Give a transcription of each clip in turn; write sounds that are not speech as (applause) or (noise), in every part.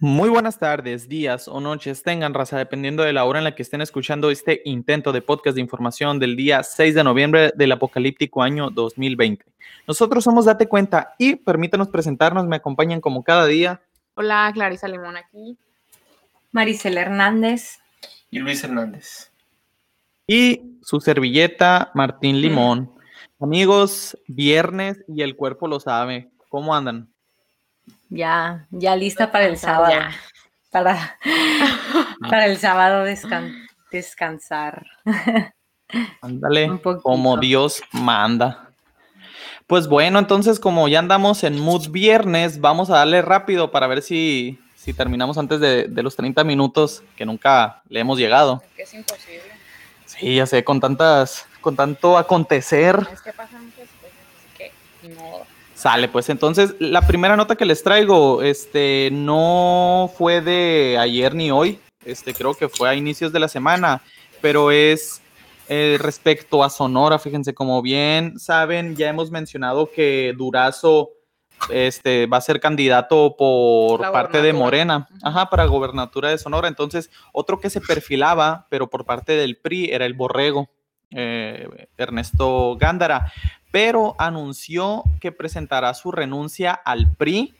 Muy buenas tardes, días o noches tengan raza, dependiendo de la hora en la que estén escuchando este intento de podcast de información del día 6 de noviembre del apocalíptico año 2020. Nosotros somos Date Cuenta y permítanos presentarnos, me acompañan como cada día. Hola, Clarisa Limón aquí. Maricel Hernández. Y Luis Hernández. Y su servilleta, Martín Limón. Amigos, viernes y el cuerpo lo sabe. ¿Cómo andan? Ya, ya lista (laughs) (laughs) para el sábado. Para, para el sábado descansar. (laughs) Ándale, como Dios manda. Pues bueno, entonces como ya andamos en mood viernes, vamos a darle rápido para ver si, si terminamos antes de, los 30 minutos que nunca le hemos llegado. Es imposible. Sí, ya sé, con tantas, con tanto acontecer. Es que pasan muchas cosas, así que ni modo. Sale, pues entonces la primera nota que les traigo, este, no fue de ayer ni hoy, este, creo que fue a inicios de la semana, pero es eh, respecto a Sonora, fíjense, como bien saben, ya hemos mencionado que Durazo este, va a ser candidato por parte de Morena, ajá, para gobernatura de Sonora. Entonces, otro que se perfilaba, pero por parte del PRI, era el Borrego, eh, Ernesto Gándara pero anunció que presentará su renuncia al PRI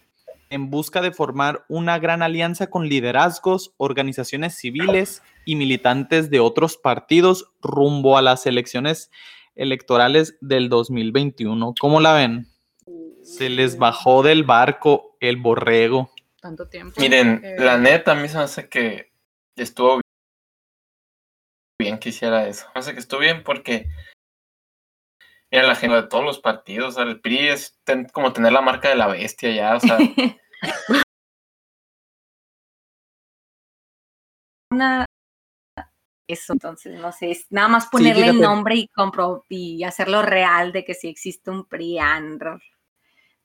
en busca de formar una gran alianza con liderazgos, organizaciones civiles y militantes de otros partidos rumbo a las elecciones electorales del 2021. ¿Cómo la ven? Se les bajó del barco el borrego. Tanto tiempo. Miren, la neta a mí se me hace que estuvo bien que hiciera eso. Me hace que estuvo bien porque Mira, la gente de todos los partidos, o sea, el PRI es como tener la marca de la bestia ya, o sea. (laughs) Una eso, entonces, no sé, es nada más ponerle el nombre y compro y hacerlo real de que sí existe un PRI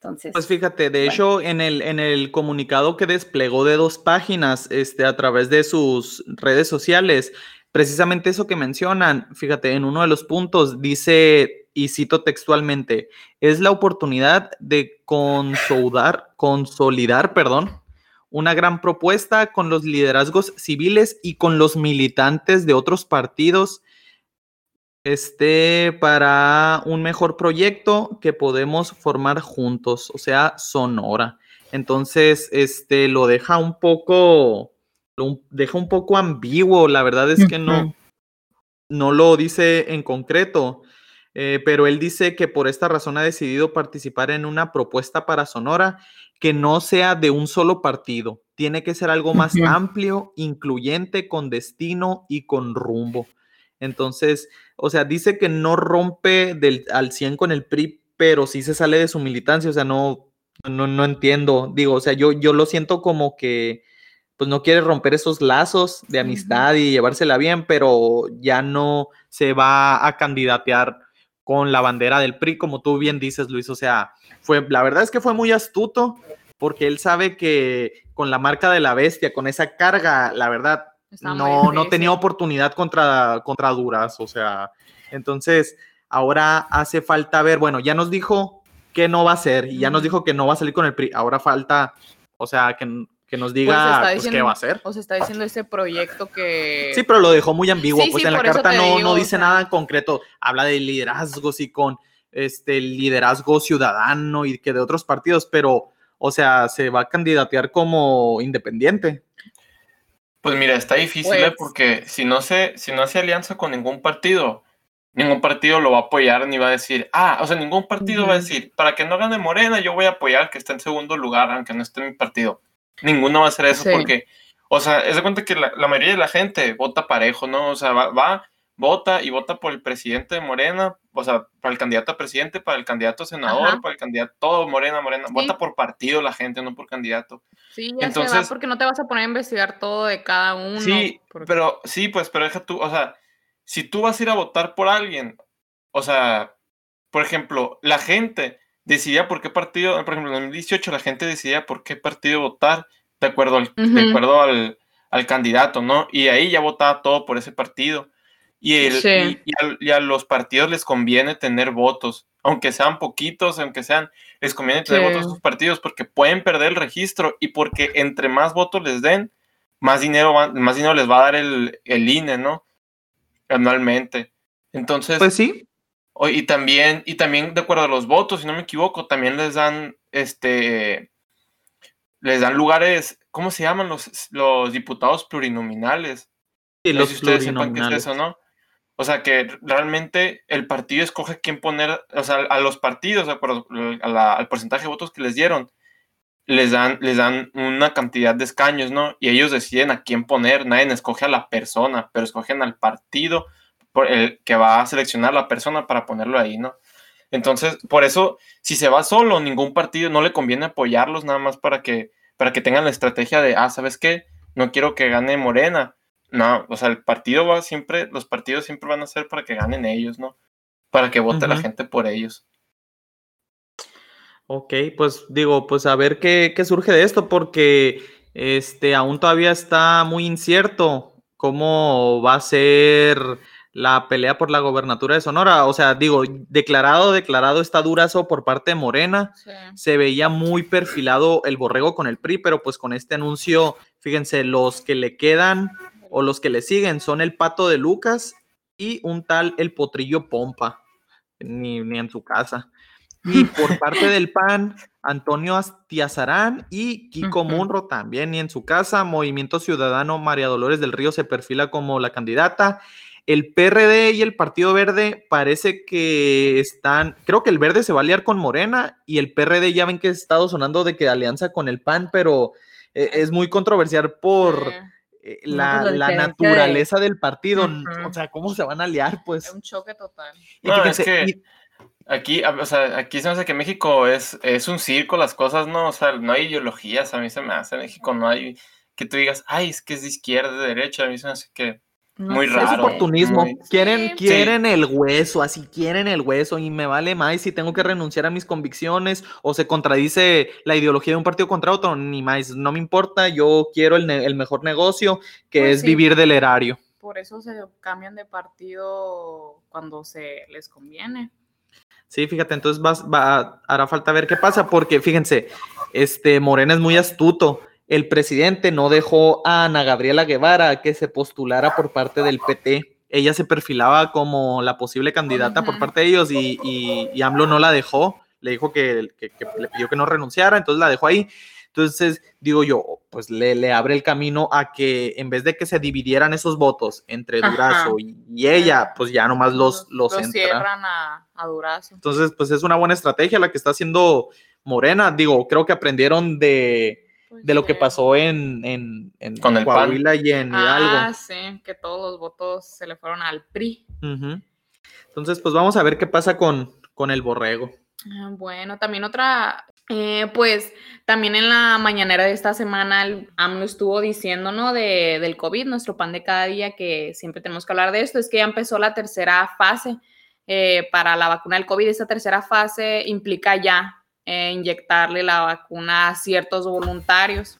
Entonces, pues fíjate, de hecho, en el, en el comunicado que desplegó de dos páginas este, a través de sus redes sociales, precisamente eso que mencionan, fíjate, en uno de los puntos dice y cito textualmente, es la oportunidad de consolidar, consolidar, perdón, una gran propuesta con los liderazgos civiles y con los militantes de otros partidos este, para un mejor proyecto que podemos formar juntos, o sea, Sonora. Entonces, este, lo deja un poco, lo deja un poco ambiguo, la verdad es que no, no lo dice en concreto. Eh, pero él dice que por esta razón ha decidido participar en una propuesta para Sonora que no sea de un solo partido. Tiene que ser algo más amplio, incluyente, con destino y con rumbo. Entonces, o sea, dice que no rompe del, al 100 con el PRI, pero sí se sale de su militancia. O sea, no, no, no entiendo. Digo, o sea, yo, yo lo siento como que pues no quiere romper esos lazos de amistad y llevársela bien, pero ya no se va a candidatear con la bandera del PRI, como tú bien dices, Luis. O sea, fue, la verdad es que fue muy astuto porque él sabe que con la marca de la bestia, con esa carga, la verdad, no, no tenía oportunidad contra, contra Duras. O sea, entonces ahora hace falta ver, bueno, ya nos dijo que no va a ser y ya nos dijo que no va a salir con el PRI. Ahora falta, o sea, que que nos diga pues, qué va a hacer. O se está diciendo ese proyecto que... Sí, pero lo dejó muy ambiguo, pues en la carta no, no dice nada en concreto, habla de liderazgos y con este liderazgo ciudadano y que de otros partidos, pero, o sea, se va a candidatear como independiente. Pues mira, está difícil, ¿eh? pues porque si no, se, si no hace alianza con ningún partido, ningún partido lo va a apoyar ni va a decir, ah, o sea, ningún partido va a decir, para que no gane Morena, yo voy a apoyar que esté en segundo lugar, aunque no esté en mi partido. Ninguno va a hacer eso porque, o sea, es de cuenta que la, mayoría de la gente vota parejo, ¿no? O sea, va, vota y vota por el presidente de Morena, o sea, para el candidato a presidente, para el candidato a senador, para el candidato, todo Morena, Morena, vota por partido la gente, no por candidato. Sí, ya Entonces, porque no te vas a poner a investigar todo de cada uno. Sí, pero sí, pues, pero deja tú, o sea, si tú vas a ir a votar por alguien, o sea, por ejemplo, la gente decidía por qué partido, por ejemplo, en el 2018 la gente decidía por qué partido votar de acuerdo al, de acuerdo al, al, candidato, ¿no? Y ahí ya votaba todo por ese partido. Y, el, y, a, los partidos les conviene tener votos. aunque sean poquitos, aunque sean, les conviene tener votos a sus partidos porque pueden perder el registro y porque entre más votos les den, más dinero, más dinero les va a dar el, el INE, ¿no? Anualmente. Entonces. Pues sí. Y también, y también de acuerdo a los votos, si no me equivoco, también les dan este les dan lugares, ¿cómo se llaman los, los diputados plurinominales? Sí, los plurinominales. eso, ¿no? O sea que realmente el partido escoge quién poner, o sea, a los partidos, de acuerdo al porcentaje de votos que les dieron, les dan, les dan una cantidad de escaños, ¿no? Y ellos deciden a quién poner, nadie escoge a la persona, pero escogen al partido por el que va a seleccionar la persona para ponerlo ahí, ¿no? Entonces, por eso, si se va solo, ningún partido, no le conviene apoyarlos nada más para que, para que tengan la estrategia de, ah, ¿sabes qué? No quiero que gane Morena. No, o sea, el partido va siempre, los partidos siempre van a ser para que ganen ellos, ¿no? Para que vote la gente por ellos. Ok, pues digo, pues a ver qué, qué surge de esto, porque este aún todavía está muy incierto cómo va a ser la pelea por la gobernatura de Sonora. O sea, digo, declarado, declarado está durazo por parte de Morena. Se veía muy perfilado el borrego con el PRI, pero pues con este anuncio, fíjense, los que le quedan o los que le siguen son el pato de Lucas y un tal el potrillo Pompa, ni, ni en su casa. Y por (laughs) parte del PAN, Antonio Astiazarán y Kiko Munro también, ni en su casa. Movimiento Ciudadano, María Dolores del Río se perfila como la candidata. El PRD y el Partido Verde parece que están, creo que el Verde se va a aliar con Morena y el PRD ya ven que ha estado sonando de que alianza con el PAN, pero eh, es muy controversial por eh, la, naturaleza del partido. O sea, ¿cómo se van a aliar? Pues. Es un choque total. No, es que aquí, o sea, aquí se me hace que México es, es un circo, las cosas, ¿no? O sea, no hay ideologías, a mí se me hace. En México no hay que tú digas, ay, es que es de izquierda, de derecha, a mí se me hace que muy raro. Es oportunismo. quieren, quieren el hueso, así quieren el hueso y me vale más si tengo que renunciar a mis convicciones o se contradice la ideología de un partido contra otro, ni más, no me importa, yo quiero el, mejor negocio que pues es vivir del erario. Por eso se cambian de partido cuando se les conviene. Sí, fíjate, entonces va, hará falta ver qué pasa, porque fíjense, este Morena es muy astuto el presidente no dejó a Ana Gabriela Guevara que se postulara por parte del PT. Ella se perfilaba como la posible candidata por parte de ellos y, y, AMLO no la dejó. Le dijo que, le pidió que no renunciara, entonces la dejó ahí. Entonces, digo yo, pues le, abre el camino a que en vez de que se dividieran esos votos entre Durazo y, ella, pues ya nomás los, los, los cierran a, a, Durazo. Entonces, pues es una buena estrategia la que está haciendo Morena. Digo, creo que aprendieron de, de lo que pasó en, en, en Con el Coahuila y en Hidalgo. Ah, sí, que todos los votos se le fueron al PRI. Entonces, pues vamos a ver qué pasa con, con el borrego. Ah, bueno, también otra, eh, pues también en la mañanera de esta semana el AMLO estuvo diciendo, ¿no? De, del COVID, nuestro pan de cada día, que siempre tenemos que hablar de esto, es que ya empezó la tercera fase eh, para la vacuna del COVID. Esta tercera fase implica ya eh, inyectarle la vacuna a ciertos voluntarios.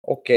Ok.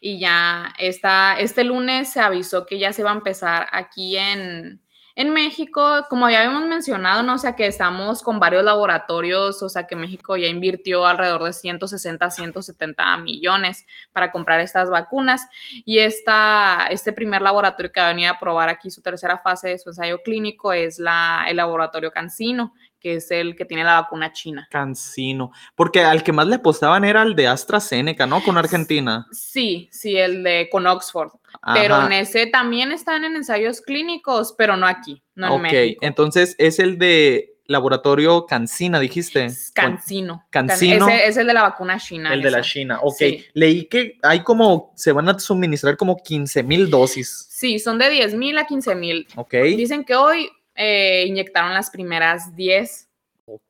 Y ya está, este lunes se avisó que ya se va a empezar aquí en, en México, como ya habíamos mencionado, ¿no? O sea, que estamos con varios laboratorios, o sea, que México ya invirtió alrededor de 160, 170 millones para comprar estas vacunas. Y esta, este primer laboratorio que va a venir a probar aquí su tercera fase de su ensayo clínico es la, el laboratorio Cancino, que es el que tiene la vacuna china. Cancino, porque al que más le apostaban era el de AstraZeneca, ¿no? Con Argentina. Sí, sí, el de con Oxford. Pero en ese también están en ensayos clínicos, pero no aquí, no en México. Ok, entonces es el de laboratorio Cancina, dijiste. Cancino. Cancino. Ese es el de la vacuna china. El de la China, ok. Leí que hay como, se van a suministrar como 15 mil dosis. Sí, son de 10 mil a 15 mil. Ok. Dicen que hoy eh, inyectaron las primeras 10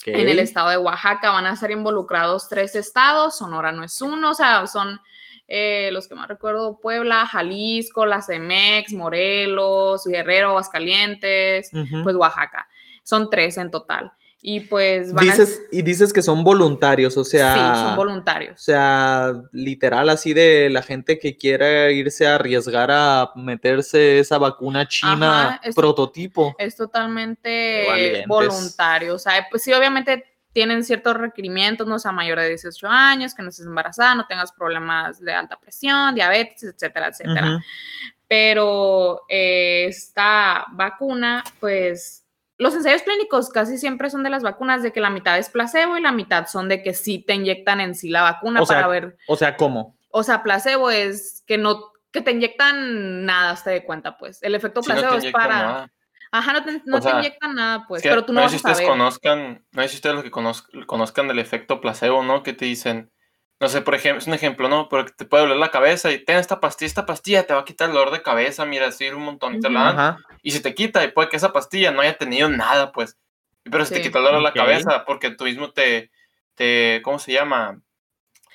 en el estado de Oaxaca. Van a ser involucrados tres estados, Sonora no es uno, o sea, son eh, los que más recuerdo, Puebla, Jalisco, la CEMEX, Morelos, Guerrero, Aguascalientes, pues Oaxaca. Son tres en total. Y pues van dices, Y dices que son voluntarios, o sea... Sí, son voluntarios. O sea, literal así de la gente que quiera irse a arriesgar a meterse esa vacuna china prototipo. Es totalmente voluntario. O sea, pues sí, obviamente tienen ciertos requerimientos, no sea mayor de 18 años, que no estés embarazada, no tengas problemas de alta presión, diabetes, etcétera, etcétera. Pero eh, esta vacuna, pues los ensayos clínicos casi siempre son de las vacunas de que la mitad es placebo y la mitad son de que sí te inyectan en sí la vacuna para ver. O sea, ¿cómo? O sea, placebo es que no que te inyectan nada, hasta de cuenta, pues. El efecto placebo es para. Ajá, no te, no te inyectan nada, pues. pero tú no, vas a saber. Conozcan, no sé si ustedes los que conozcan del efecto placebo, ¿no? Que te dicen, no sé, por ejemplo, es un ejemplo, ¿no? Porque te puede doler la cabeza y ten esta pastilla, esta pastilla te va a quitar el dolor de cabeza, mira, así un montón y te la Y si te quita, y puede que esa pastilla no haya tenido nada, pues. Pero si te quita el dolor de la cabeza, porque tú mismo te, te, ¿cómo se llama?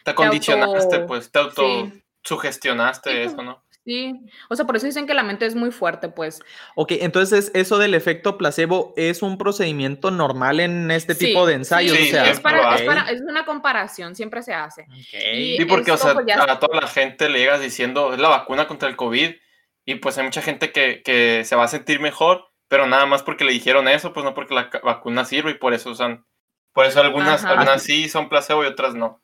Te acondicionaste, pues, te auto sugestionaste eso, ¿no? Sí, o sea, por eso dicen que la mente es muy fuerte, pues. Ok, entonces eso del efecto placebo es un procedimiento normal en este tipo de ensayos. Sí, es, para, es, una comparación, siempre se hace. sí, porque, o sea, pues, a toda la gente le llegas diciendo, es la vacuna contra el COVID, y pues hay mucha gente que, que se va a sentir mejor, pero nada más porque le dijeron eso, pues no porque la vacuna sirve, y por eso usan, por eso algunas, algunas sí son placebo y otras no.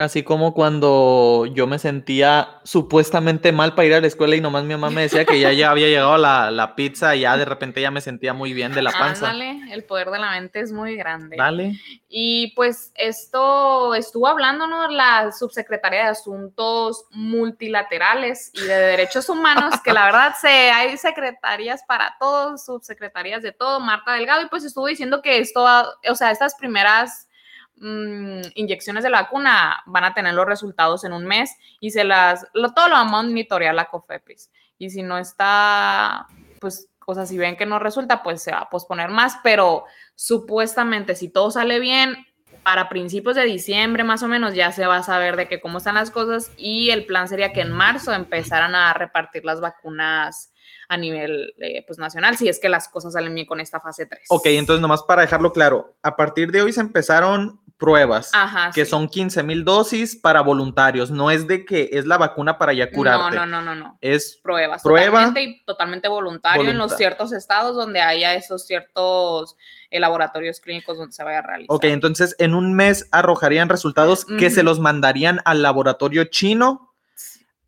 Así como cuando yo me sentía supuestamente mal para ir a la escuela y nomás mi mamá me decía que ya, ya había llegado la, la, pizza y ya de repente ya me sentía muy bien de la panza. Dale, el poder de la mente es muy grande. Dale. Y pues esto estuvo hablándonos la subsecretaria de Asuntos Multilaterales y de Derechos Humanos, que la verdad se, hay secretarías para todos, subsecretarías de todo, Marta Delgado, y pues estuvo diciendo que esto, o sea, estas primeras Mm, inyecciones de la vacuna van a tener los resultados en un mes y se las, lo, todo lo vamos a monitorear la COFEPRIS. Y si no está, pues, o sea, si ven que no resulta, pues se va a posponer más, pero supuestamente si todo sale bien, para principios de diciembre más o menos ya se va a saber de que cómo están las cosas y el plan sería que en marzo empezaran a repartir las vacunas a nivel eh, pues, nacional, si es que las cosas salen bien con esta fase 3. Ok, entonces nomás para dejarlo claro, a partir de hoy se empezaron pruebas, que son 15 mil dosis para voluntarios. No es de que es la vacuna para ya curarte. No, no, no, no. no. Es pruebas. Prueba. Totalmente, y totalmente voluntario en los ciertos estados donde haya esos ciertos eh, laboratorios clínicos donde se vaya a realizar. Ok, entonces en un mes arrojarían resultados que se los mandarían al laboratorio chino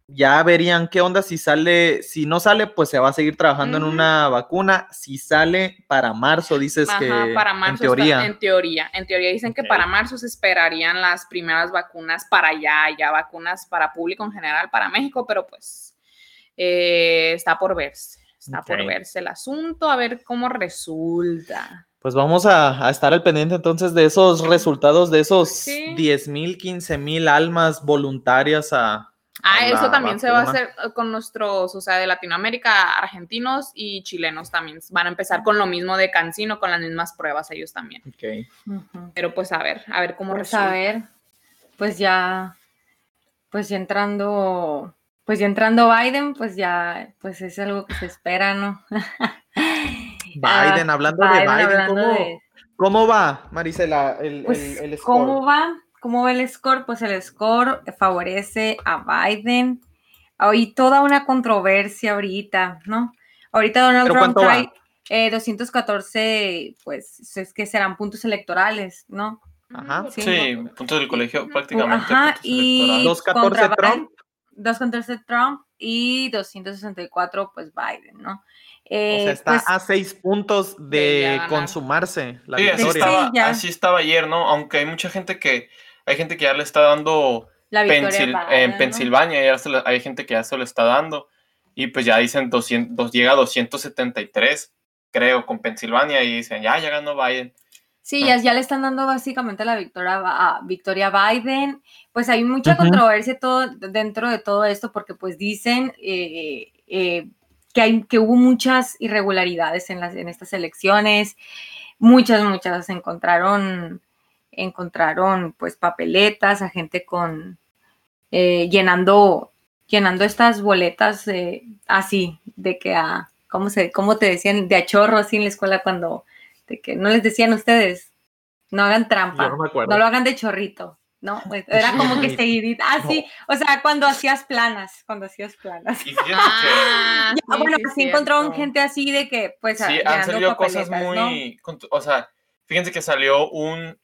ya verían qué onda si sale, si no sale, pues se va a seguir trabajando en una vacuna. Si sale para marzo, dices que para marzo en teoría. en teoría, en teoría dicen que para marzo se esperarían las primeras vacunas para allá, ya vacunas para público en general, para México, pero pues eh, está por verse, está por verse el asunto, a ver cómo resulta. Pues vamos a, estar al pendiente entonces de esos resultados, de esos 10 mil, 15 mil almas voluntarias a, Ah, eso también se va a hacer eh, con nuestros, o sea, de Latinoamérica, argentinos y chilenos también. Van a empezar con lo mismo de Cancino, con las mismas pruebas ellos también. Ok. Pero pues a ver, a ver cómo pues a ver, pues ya, pues ya entrando, pues ya entrando Biden, pues ya, pues es algo que se espera, ¿no? (laughs) Biden, hablando de Biden, ¿cómo, va, Marisela, el, pues, el, ¿Cómo va? ¿Cómo ve el score? Pues el score favorece a Biden. Hay toda una controversia ahorita, ¿no? Ahorita Donald Trump trae 214, eh, pues es que serán puntos electorales, ¿no? Ajá. Sí, puntos del colegio prácticamente. Ajá, y 214 Trump. 214 Trump y 264 pues Biden, ¿no? o sea, eh, está pues a seis puntos de, consumarse la victoria. así estaba ayer, ¿no? Aunque hay mucha gente que hay gente que ya le está dando en Pensilvania, ya hay gente que ya se lo está dando. Y pues ya dicen 200, llega a 273, creo, con Pensilvania y dicen, ya, ya ganó Biden. Sí, ya, ya, le están dando básicamente la victoria a Victoria Biden. Pues hay mucha controversia todo, dentro de todo esto porque pues dicen eh, eh, que, hay, que hubo muchas irregularidades en, las, en estas elecciones. Muchas, muchas encontraron encontraron pues papeletas, a gente con eh, llenando, llenando estas boletas así, de que a, ¿cómo, se, ¿cómo te decían? De a chorro así en la escuela cuando, de que no les decían ustedes, No hagan trampa. No lo hagan de chorrito. No, pues, era como que seguidita. Ah, sí. O sea, cuando hacías planas, cuando hacías planas. Y fíjense Ah, Ya, sí, bueno, sí, sí encontraron gente así de que, pues, sí, han salido cosas ¿no? muy. con- O sea, fíjense que salió un.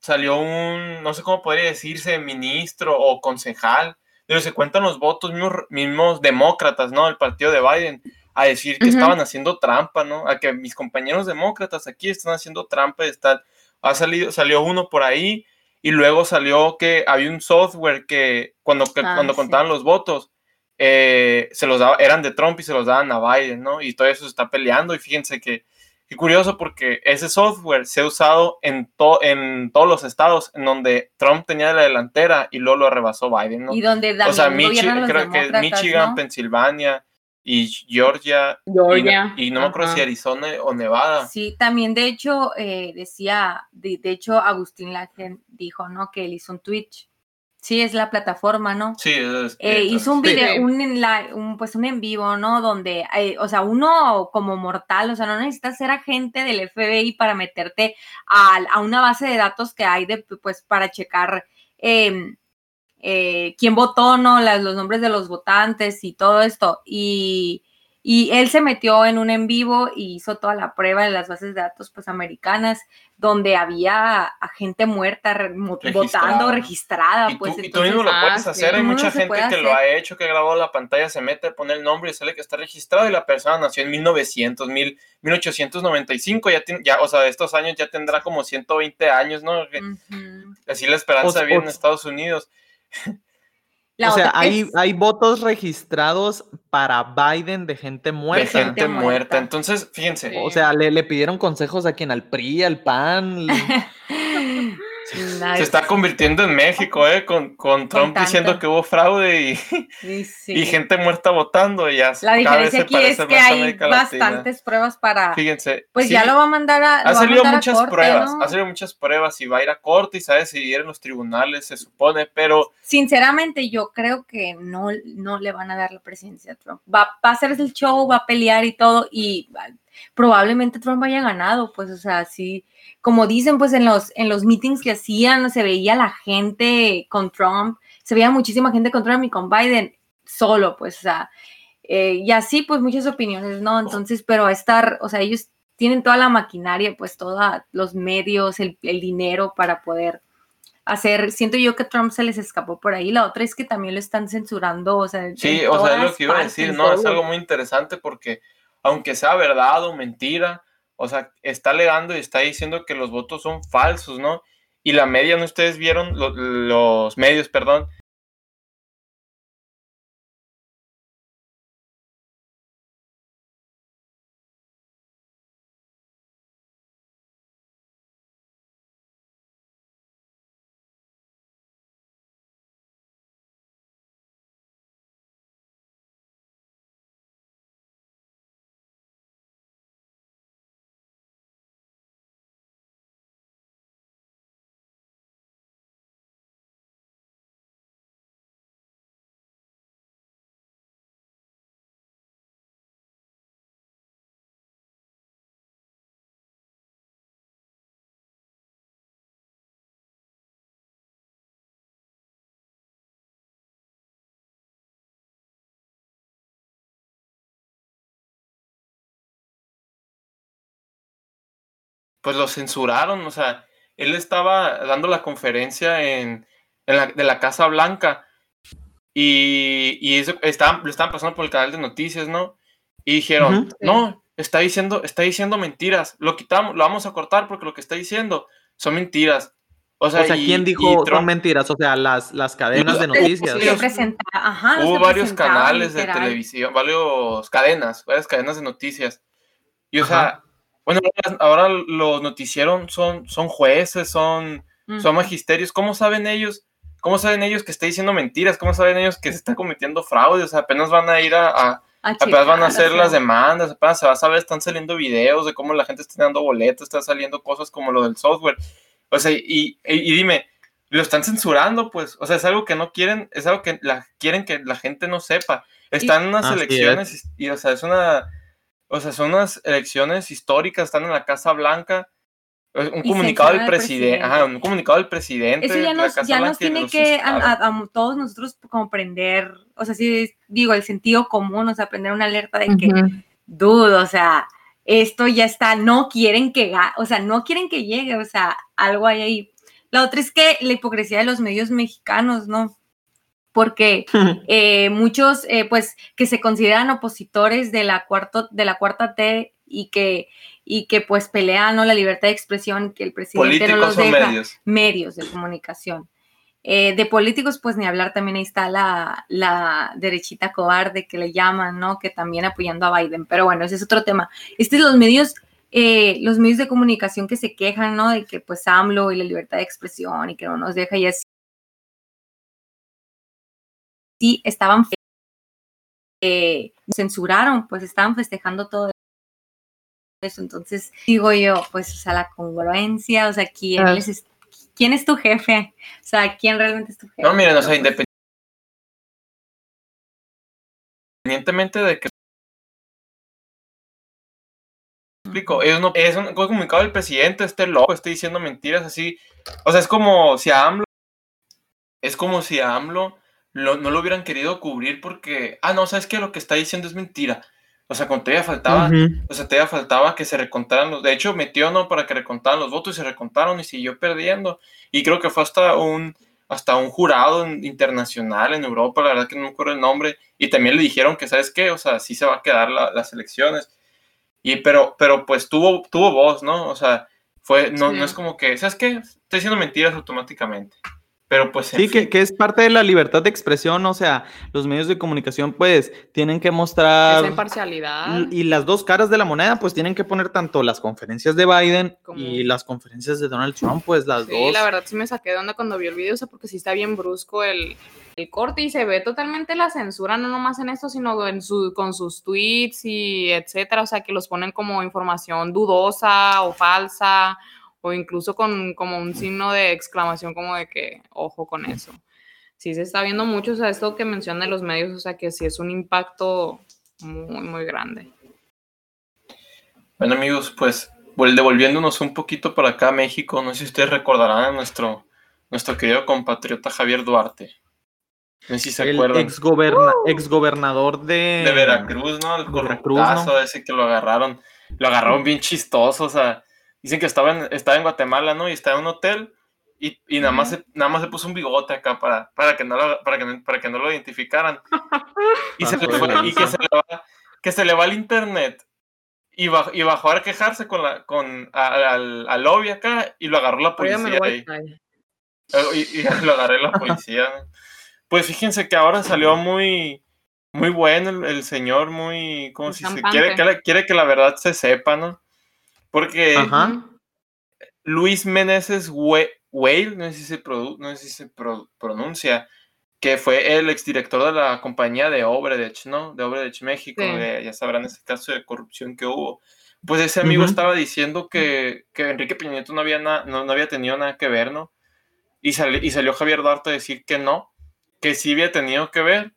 Salió un. No sé cómo podría decirse, ministro o concejal. Pero se cuentan los votos mismos, mismos demócratas, ¿no? El partido de Biden. A decir que Ujú. estaban haciendo trampa, ¿no? A que mis compañeros demócratas aquí están haciendo trampa y están. Ha salido, salió uno por ahí y luego salió que había un software que cuando, que Ah, cuando sí. contaban los votos eh, se los daba, eran de Trump y se los daban a Biden, ¿no? Y todo eso se está peleando y fíjense que qué curioso porque ese software se ha usado en, to- en todos los estados en donde Trump tenía la delantera y luego lo rebasó Biden, ¿no? Y donde o sea, Michi- creo que Michigan, ¿no? Pensilvania y Georgia, y no- Georgia. y, no me acuerdo si Arizona o Nevada. Sí, también de hecho eh, decía, de, de hecho Agustín Laje dijo, ¿no? Que él hizo un Twitch. Sí, es la plataforma, ¿no? Sí, es- Eh, es- hizo un video, Sí. un, en la- un, pues un en vivo, ¿no? Donde, eh, o sea, uno como mortal, o sea, no necesitas ser agente del FBI para meterte a, a una base de datos que hay de, pues, para checar em, eh, quién votó, ¿no? Las- los nombres de los votantes y todo esto. Y, y él se metió en un en vivo y hizo toda la prueba de las bases de datos, pues, americanas, donde había a gente muerta re- Registrada. votando, registrada, Y tú, pues, y tú mismo lo ah, puedes sí. hacer, hay Uno mucha gente que lo ha hacer. hecho, que ha grabado la pantalla, se mete, pone el nombre y sale que está registrado y la persona nació en 1900, mil- 1895, ya, ya, o sea, de estos años ya tendrá como 120 años, ¿no? Que- Ujú. Así la esperanza Os- vive en os- Estados Unidos. La o sea, hay, es- hay votos registrados para Biden de gente De muerta. gente Gente muerta. Entonces, fíjense, Sí. O sea, le, le pidieron consejos a quien, al PRI, al PAN. (laughs) se está convirtiendo en México, ¿eh? Con, con Trump diciendo que hubo fraude y, Sí, (laughs) sí. y gente muerta votando. Y ya La diferencia aquí es que hay bastantes pruebas para. Fíjense. Pues sí, ya lo va a mandar a. Ha salido muchas corte, pruebas, ¿no? ha salido muchas pruebas y va a ir a corte y se va a decidir en los tribunales, se supone, pero Sinceramente, yo creo que no, no le van a dar la presidencia a Trump. Va, va a hacer el show, va a pelear y todo, y probablemente Trump haya ganado, pues, o sea, sí, como dicen, pues en los, en los meetings que hacían, se veía la gente con Trump, se veía muchísima gente con Trump y con Biden solo, pues, o sea, eh, y así, pues, muchas opiniones, ¿no? Entonces, pero a estar, o sea, ellos tienen toda la maquinaria, pues, todos los medios, el, el dinero para poder hacer, siento yo que Trump se les escapó por ahí, la otra es que también lo están censurando, o sea, sí, o sea, es lo que iba a decir, ¿no? Es algo muy interesante porque aunque sea verdad o mentira, o sea, está alegando y está diciendo que los votos son falsos, ¿no? Y la media, ¿no? Ustedes vieron Lo- los medios, perdón, pues lo censuraron, o sea, él estaba dando la conferencia en, en la, de la Casa Blanca y, y eso estaban, lo estaban pasando por el canal de noticias, ¿no? Y dijeron, no, está diciendo, está diciendo mentiras, lo quitamos, lo vamos a cortar porque lo que está diciendo son mentiras. O sea, O sea, y- ¿quién y dijo son Trump- mentiras? O sea, las, las cadenas de noticias. Ajá, hubo varios canales de televisión, varios cadenas, varias cadenas de noticias. Y o Ajá. sea, bueno, ahora- los noticieros son, son jueces, son, son magisterios. ¿Cómo saben ellos? ¿Cómo saben ellos que está diciendo mentiras? ¿Cómo saben ellos que se está cometiendo fraude? O sea, apenas van a ir a, a- A apenas van a hacer las demandas, apenas se va a saber, están saliendo videos de cómo la gente está dando boletos, están saliendo cosas como lo del software. O sea, y, y- y dime, lo están censurando, pues, o sea, es algo que no quieren, es algo que la, quieren que la gente no sepa. Están en unas elecciones y, o sea, es una, o sea, son unas elecciones históricas, están en la Casa Blanca Un comunicado del presidente, ajá, un comunicado del presidente. Eso ya nos, ya nos tiene que a, todos nosotros comprender, o sea, sí, digo, el sentido común, o sea, aprender una alerta de que, dudo, o sea, esto ya está, no quieren que, o sea, no quieren que llegue, o sea, algo hay ahí. La otra es que la hipocresía de los medios mexicanos, ¿no? Porque (laughs) eh, muchos, eh, pues, que se consideran opositores de la, cuarto, de la cuarta T y que, y que pues pelean ¿no? la libertad de expresión, que el presidente no los deja. Medios. medios de comunicación. Eh, de políticos, pues ni hablar, también ahí está la, la, derechita cobarde que le llaman, ¿no? Que también apoyando a Biden. Pero bueno, ese es otro tema. Este los medios, eh, los medios de comunicación que se quejan, ¿no? De que pues AMLO y la libertad de expresión y que no nos deja y así. Sí, estaban eh, censuraron, pues estaban festejando todo eso. Entonces, digo yo, pues, o sea, la congruencia, o sea, ¿quién, es, ¿quién es tu jefe? O sea, ¿quién realmente es tu jefe? No, miren, o sea, independientemente de que explico, es, es un comunicado del presidente, este loco, esté diciendo mentiras así. O sea, es como si a AMLO, es como si a AMLO no lo hubieran querido cubrir porque, ah, no, sabes que lo que está diciendo es mentira. O sea, cuando todavía faltaba, o sea, todavía faltaba que se recontaran los, de hecho metió no para que recontaran los votos y se recontaron y siguió perdiendo. Y creo que fue hasta un, hasta un jurado internacional en Europa, la verdad que no me acuerdo el nombre, y también le dijeron que, ¿sabes qué? O sea, sí se va a quedar las elecciones. Y pero, pero pues tuvo, tuvo voz, ¿no? O sea, fue, no, no es como que, ¿sabes qué? Estoy diciendo mentiras automáticamente. Pero pues. Sí, que, que, es parte de la libertad de expresión, o sea, los medios de comunicación, pues, tienen que mostrar. Esa imparcialidad. Y, las dos caras de la moneda, pues, tienen que poner tanto las conferencias de Biden y las conferencias de Donald Trump, pues, las dos. Sí, la verdad sí me saqué de onda cuando vi el video, o sea, porque sí está bien brusco el, el corte y se ve totalmente la censura, no nomás en esto, sino en su, con sus tweets y etcétera, o sea, que los ponen como información dudosa o falsa o incluso con como un signo de exclamación como de que ojo con eso. Sí se está viendo mucho, o sea, esto que menciona los medios, o sea, que sí es un impacto muy, muy grande. Bueno, amigos, pues devolviéndonos un poquito para acá a México, no sé si ustedes recordarán a nuestro, nuestro querido compatriota Javier Duarte. No sé si se acuerdan. Ex, ex gobernador de... de Veracruz, ¿no? El corruptazo ese que lo agarraron. Lo agarraron bien chistoso, o sea, Dicen que estaba en, estaba en Guatemala, ¿no? Y estaba en un hotel y, y nada, más se, nada más se puso un bigote acá para, para, que, no lo, para, que, para que no lo identificaran. (laughs) Y, se le y que, se le va, que se le va el internet y, bajó, y bajó a quejarse con la, con, al, al lobby acá y lo agarró la policía ahí. Y, y, lo agarré la policía. Pues fíjense que ahora salió muy, muy bueno el, señor, muy, como si se quiere, quiere que la verdad se sepa, ¿no? Porque Luis Meneses Whale, no sé si se, no sé si se pronuncia, que fue el exdirector de la compañía de Obredech, ¿no? De Obredech México, ya sabrán ese caso de corrupción que hubo. Pues ese amigo estaba diciendo que, que Enrique Peña Nieto no había, no, había tenido nada que ver, ¿no? Y, y salió Javier Duarte a decir que no, que sí había tenido que ver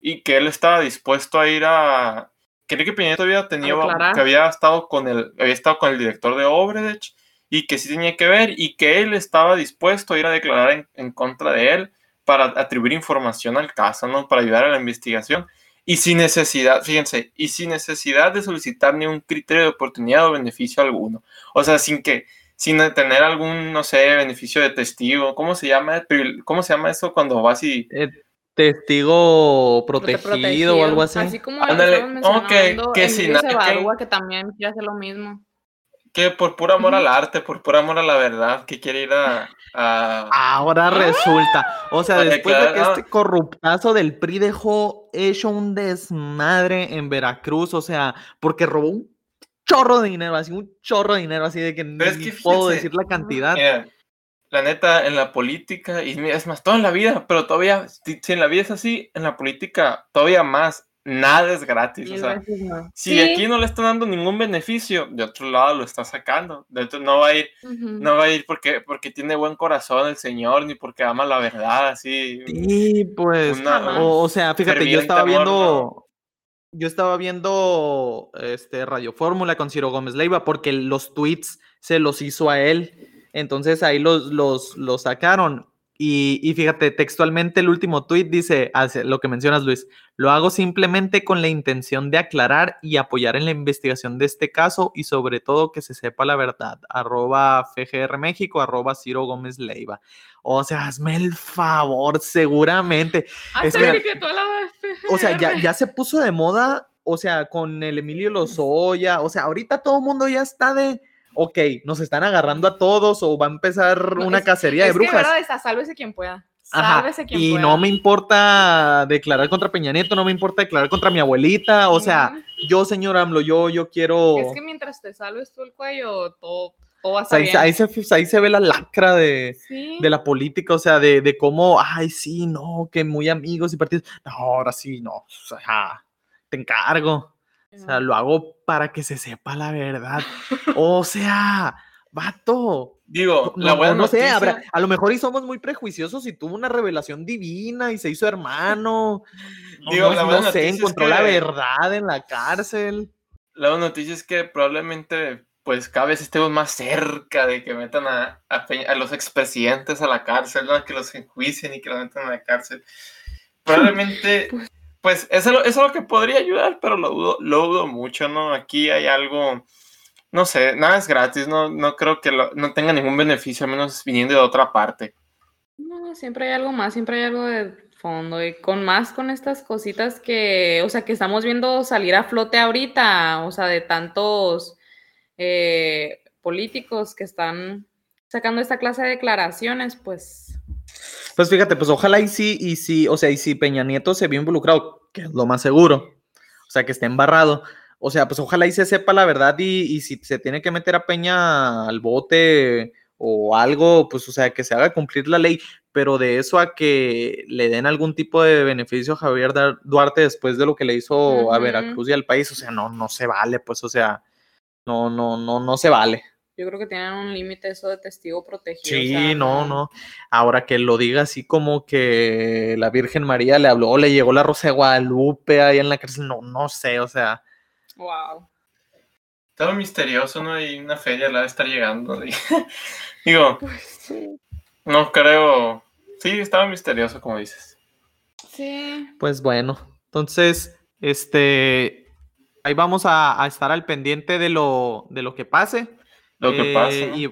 y que él estaba dispuesto a ir a, que Enrique Peña había tenido, que había estado con el, había estado con el director de Obredech y que sí tenía que ver y que él estaba dispuesto a ir a declarar en, contra de él para atribuir información al caso, ¿no? Para ayudar a la investigación y sin necesidad, fíjense, y sin necesidad de solicitar ni un criterio de oportunidad o beneficio alguno. O sea, sin que, sin tener algún, no sé, beneficio de testigo, ¿cómo se llama? ¿Cómo se llama eso cuando vas y... Eh, testigo protegido, o algo así. Así como Ándale, okay, que si nada, que, también quiere hacer lo mismo. Que por puro amor al arte, por puro amor a la verdad, que quiere ir a. Ahora resulta. O sea, después de que este corruptazo del PRI dejó hecho un desmadre en Veracruz, o sea, porque robó un chorro de dinero, así un chorro de dinero, así de que no puedo decir la cantidad la neta, en la política, y es más, toda la vida, pero todavía, si, en la vida es así, en la política todavía más, nada es gratis. o sea, si aquí no le está dando ningún beneficio, de otro lado lo está sacando. De otro, no va a ir, no va a ir porque, porque tiene buen corazón el Señor, ni porque ama la verdad, así. Sí, pues. o, sea, fíjate, yo estaba viendo. yo estaba viendo este Radio Fórmula con Ciro Gómez Leiva porque los tweets se los hizo a él. Entonces ahí los, los, los sacaron. Y, fíjate, textualmente el último tweet dice, lo que mencionas Luis, lo hago simplemente con la intención de aclarar y apoyar en la investigación de este caso y sobre todo que se sepa la verdad. Arroba FGR México, arroba Ciro Gómez Leiva. O sea, hazme el favor, seguramente. o sea, ya, ya se puso de moda, o sea, con el Emilio Lozoya, o sea, ahorita todo el mundo ya está de ok, nos están agarrando a todos o va a empezar una cacería de brujas. Que verdad, sálvese quien pueda. Quien y no me importa declarar contra Peña Nieto, no me importa declarar contra mi abuelita, o sea, yo, señor AMLO, yo, yo quiero... Es que mientras te salves tú el cuello, todo, todo va a ahí, ahí, se, ahí se ve la lacra de, de la política, o sea, de, de, cómo, ay, sí, no, que muy amigos y partidos, no, ahora sí, no, o sea, te encargo. O sea, lo hago para que se sepa la verdad. O sea, vato. Digo, la buena no sé, a lo mejor y somos muy prejuiciosos y tuvo una revelación divina y se hizo hermano. Digo, no, la buena no sé, encontró la verdad en la cárcel. La buena noticia es que probablemente, pues cada vez estemos más cerca de que metan a, a, los expresidentes a la cárcel, ¿no? que los enjuicien y que los metan a la cárcel. (laughs) Probablemente pues pues eso, es lo que podría ayudar, pero lo dudo, lo dudo mucho, ¿no? Aquí hay algo, no sé, nada es gratis, no, no creo que no tenga ningún beneficio, al menos viniendo de otra parte. No, siempre hay algo más, siempre hay algo de fondo y con más con estas cositas que, o sea, que estamos viendo salir a flote ahorita, o sea, de tantos eh, políticos que están sacando esta clase de declaraciones, pues pues fíjate, pues ojalá y sí, y sí, o sea, y si Peña Nieto se vio involucrado, que es lo más seguro, o sea, que esté embarrado, o sea, pues ojalá y se sepa la verdad y, si se tiene que meter a Peña al bote o algo, pues o sea, que se haga cumplir la ley, pero de eso a que le den algún tipo de beneficio a Javier Duarte después de lo que le hizo a Veracruz y al país, o sea, no, no se vale, pues, o sea, no, no, no, no se vale. Yo creo que tienen un límite eso de testigo protegido. Sí, no, no. Ahora que lo diga así como que la Virgen María le habló, le llegó la Rosa de Guadalupe ahí en la cárcel, no, no sé, o sea. Wow. Todo misterioso, ¿no? Y una feria la de estar llegando. (laughs) Digo, pues no creo. Sí, estaba misterioso, como dices. Sí. Pues bueno, entonces, este, ahí vamos a, a estar al pendiente de lo, de lo que pase lo que pasa. Eh,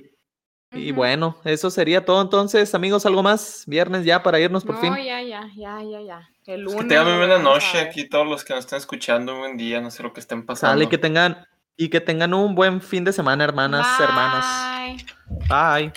y, bueno, eso sería todo entonces, amigos, algo más, viernes ya para irnos por fin. No, ya, ya, ya, ya, ya. El lunes, que tengan muy buena noche aquí todos los que nos están escuchando, un buen día, no sé lo que estén pasando. Sale, que tengan, y que tengan un buen fin de semana, hermanas, hermanos. Bye.